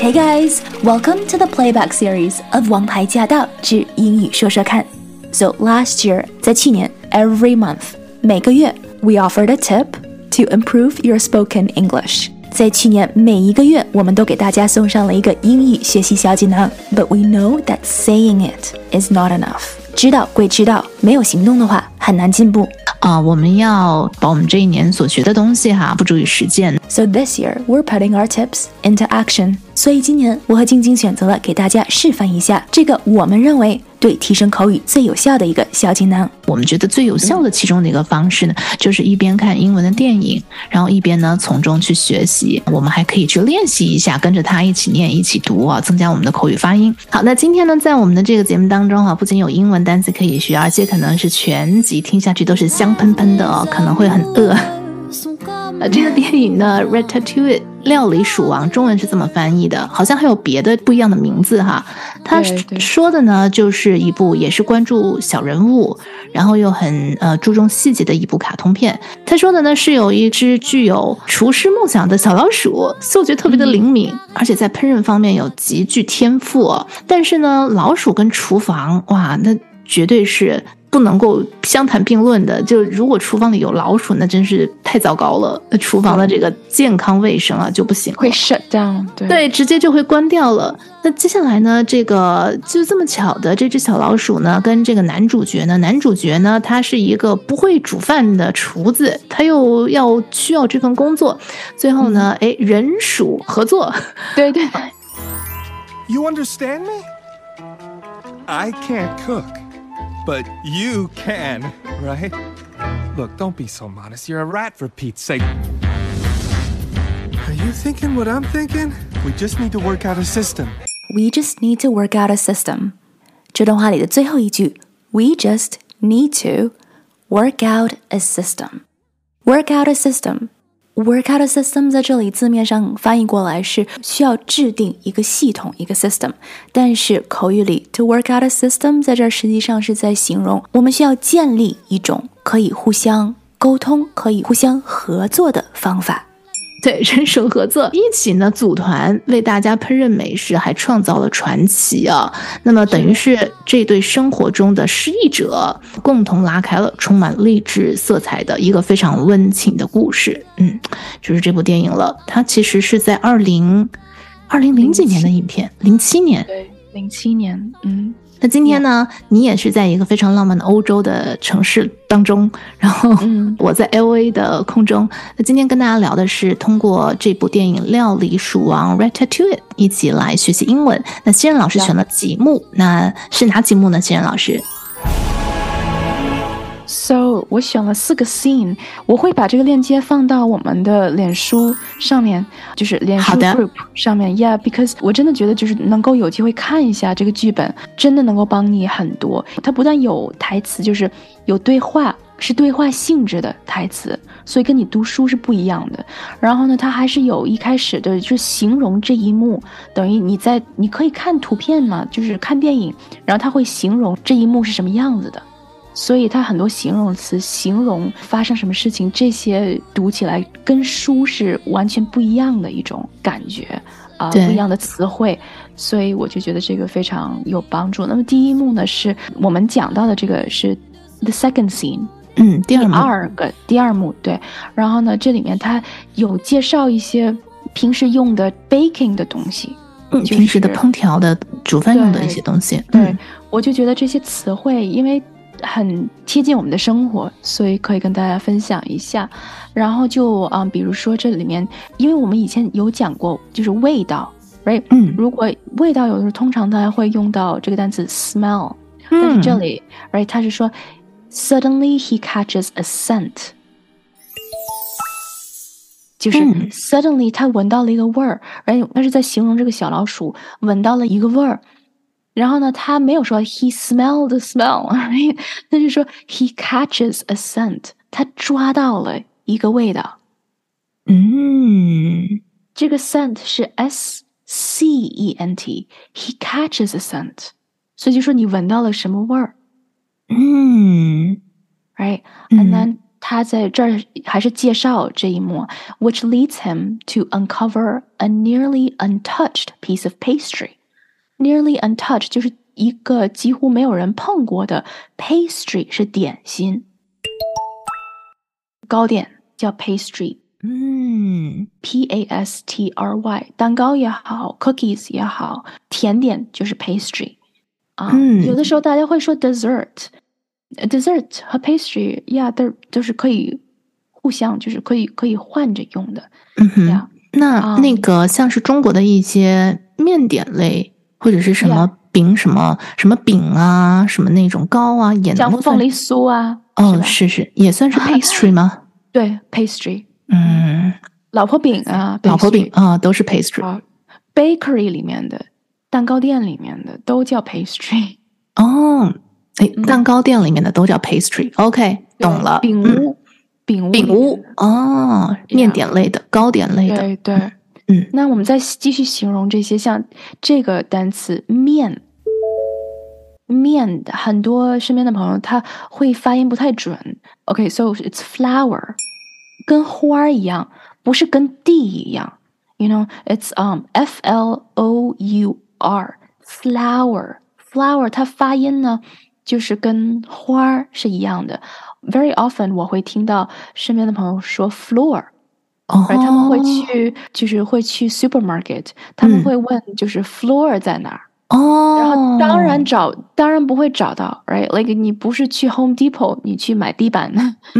Hey guys, welcome to the playback series of《王牌驾到之英语说说看》。So last year，在去年，every month，每个月，we offered a tip to improve your spoken English。在去年每一个月，我们都给大家送上了一个英语学习小锦囊。But we know that saying it is not enough。 知道归知道，没有行动的话，很难进步。啊，我们要把我们这一年所学的东西哈，付诸于实践。So this year we're putting our tips into action。所以今年我和晶晶选择了给大家示范一下这个我们认为对提升口语最有效的一个小锦囊。我们觉得最有效的其中的一个方式呢，就是一边看英文的电影，然后一边呢从中去学习。我们还可以去练习一下，跟着他一起念、一起读啊，增加我们的口语发音。好，那今天呢，在我们的这个节目当中哈，不仅有英文单词可以学，而且可能是全集听下去都是香喷喷的哦，可能会很饿。呃，这个电影呢，《Ratatouille》料理鼠王，中文是这么翻译的，好像还有别的不一样的名字哈。他说的呢，就是一部也是关注小人物，然后又很呃注重细节的一部卡通片。他说的呢，是有一只具有厨师梦想的小老鼠，嗅觉特别的灵敏，而且在烹饪方面有极具天赋。但是呢，老鼠跟厨房，哇，那绝对是。不能够相谈并论的，就如果厨房里有老鼠，那真是太糟糕了。那厨房的这个健康卫生啊就不行，会 shut down，对对，直接就会关掉了。那接下来呢，这个就这么巧的，这只小老鼠呢，跟这个男主角呢，男主角呢，他是一个不会煮饭的厨子，他又要需要这份工作，最后呢，哎，人鼠合作，对对。You understand me? I can't cook. But you can, right? Look, don't be so modest. You're a rat for Pete's sake. Are you thinking what I'm thinking? We just need to work out a system. We just need to work out a system. 这段话里的最后一句，We just need to work out a system. Work out a system. Work out system 在这里字面上翻译过来是需要制定一个系统，一个 system。但是口语里 to work out a system 在这儿实际上是在形容我们需要建立一种可以互相沟通、可以互相合作的方法。对，人手合作，一起呢组团为大家烹饪美食，还创造了传奇啊！那么等于是这对生活中的失意者共同拉开了充满励志色彩的一个非常温情的故事。嗯，就是这部电影了。它其实是在二零二零零几年的影片，零七年，对，零七年，嗯。那今天呢，你也是在一个非常浪漫的欧洲的城市当中，然后我在 L A 的空中。那今天跟大家聊的是通过这部电影《料理鼠王》（Ratatouille） 一起来学习英文。那新人老师选了几幕，那是哪几幕呢？新人老师。So 我选了四个 scene，我会把这个链接放到我们的脸书上面，就是脸书 group 上面。Yeah，because 我真的觉得就是能够有机会看一下这个剧本，真的能够帮你很多。它不但有台词，就是有对话，是对话性质的台词，所以跟你读书是不一样的。然后呢，它还是有一开始的，就是形容这一幕，等于你在你可以看图片嘛，就是看电影，然后它会形容这一幕是什么样子的。所以它很多形容词形容发生什么事情，这些读起来跟书是完全不一样的一种感觉啊，不一样的词汇，所以我就觉得这个非常有帮助。那么第一幕呢，是我们讲到的这个是 the second scene，嗯，第二个第二幕对。然后呢，这里面它有介绍一些平时用的 baking 的东西，嗯，平时的烹调的煮饭用的一些东西。对，我就觉得这些词汇，因为。很贴近我们的生活，所以可以跟大家分享一下。然后就啊，比如说这里面，因为我们以前有讲过，就是味道，right？嗯，如果味道有的时候通常大家会用到这个单词 smell，但是这里，right？他是说，suddenly he catches a scent，就是 suddenly 他闻到了一个味儿，而且他是在形容这个小老鼠闻到了一个味儿。然后呢，他没有说 he smelled the smell，他就说 he catches a scent，他抓到了一个味道。嗯，这个 scent 是 s c e n t，he catches a scent，所以就说你闻到了什么味儿。嗯，right，and then 他 他在这儿还是介绍这一幕，which leads him to uncover a nearly untouched piece of pastry。 Nearly untouched 就是一个几乎没有人碰过的 pastry，是点心，糕点叫 pastry。嗯，P A S T R Y，蛋糕也好，cookies 也好，甜点就是 pastry 啊。嗯有的时候大家会说 dessert，dessert 和 pastry 呀，都都是可以互相，就是可以可以换着用的。嗯哼。呀那啊那个像是中国的一些面点类，或者是什么饼、什么什么饼啊，什么那种糕啊，也像能够算凤梨酥啊，哦，吧是是，也算是 pastry 吗？对 pastry，嗯，老婆饼啊，老婆饼啊，都是 pastry 啊，bakery 里面的蛋糕店里面的都叫 pastry。哦。蛋糕店里面的都叫 pastry。OK，懂了。饼嗯屋，饼屋，饼屋哦，面点类的、糕点类的。对对，嗯，那我们再继续形容这些，像这个单词面，面的很多身边的朋友他会发音不太准。OK，so、it's flower，跟花儿一样，不是跟地一样。You know, it's um F L O U R，flower flower，它发音呢就是跟花儿是一样的。Very often 我会听到身边的朋友说 floor。哦，而他们会去，就是会去 supermarket，他们嗯。会问就是 floor 在哪儿，哦，然后当然找，当然不会找到，right？Like 你不是去 Home Depot，你去买地板，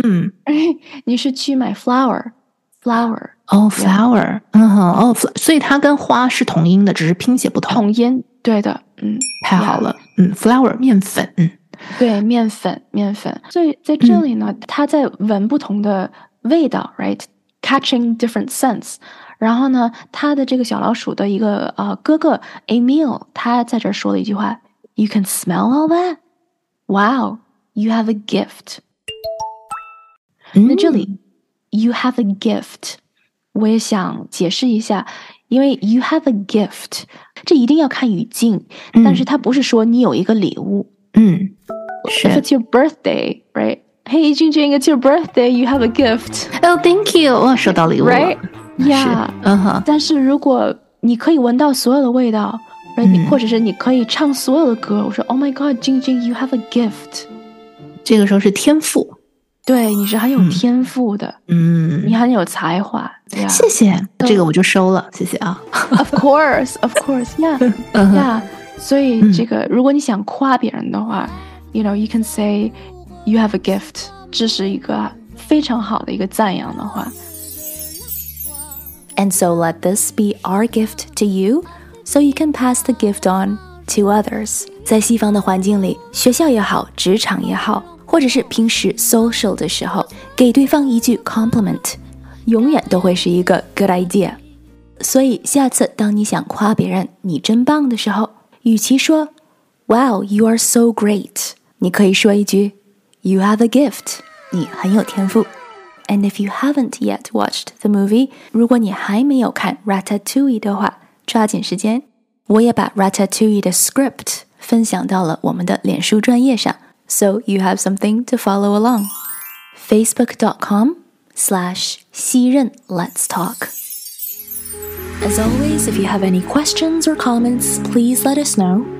嗯，你是去买 flower，flower 哦，flower，嗯哼，哦所以它跟花是同音的，只是拼写不同。同音，对的，嗯，太好了，嗯，flower 面粉，嗯对，面粉，面粉。所以在这里呢，它在闻不同的味道 ，right？Catching different scents。然后呢，他的这个小老鼠的一个呃哥哥 Emil，他在这儿说了一句话：“You can smell all that? Wow, you have a gift。”嗯，那这里 “you have a gift”，我也想解释一下，因为 “you have a gift” 这一定要看语境，嗯但是它不是说你有一个礼物。嗯 If 是 it's your birthday, right? Hey, Jingjing, it's your birthday. You have a gift, 哦，Thank you，我收到礼物了 right? 是 Yeah. 嗯哼，但是如果你可以闻到所有的味道，right? 你嗯或者是你可以唱所有的歌，我说 Oh my God, Jingjing, you have a gift. 这个时候是天赋，对，你是很有嗯天赋的，嗯你，很有才华。Yeah. 谢谢，这个我就收了，谢谢啊， Of course, of course, yeah, 嗯哼 yeah. 所以嗯这个，如果你想夸别人的话，you know, you can say you have a gift，这是一个非常好的一个赞扬的话。 And so let this be our gift to you, so you can pass the gift on to others. 在西方的环境里，学校也好，职场也好，或者是平时 social 的时候，给对方一句 compliment，永远都会是一个 good idea。所以下次当你想夸别人你真棒的时候，与其说 Wow, you are so great，你可以说一句 You have a gift，你很有天赋。And if you haven't yet watched the movie，如果你还没有看 Ratatouille 的话，抓紧时间。我也把 Ratatouille 的 script 分享到了我们的脸书专业上，so you have something to follow along. Facebook.com slash 西任 Let's Talk. As always, if you have any questions or comments, please let us know.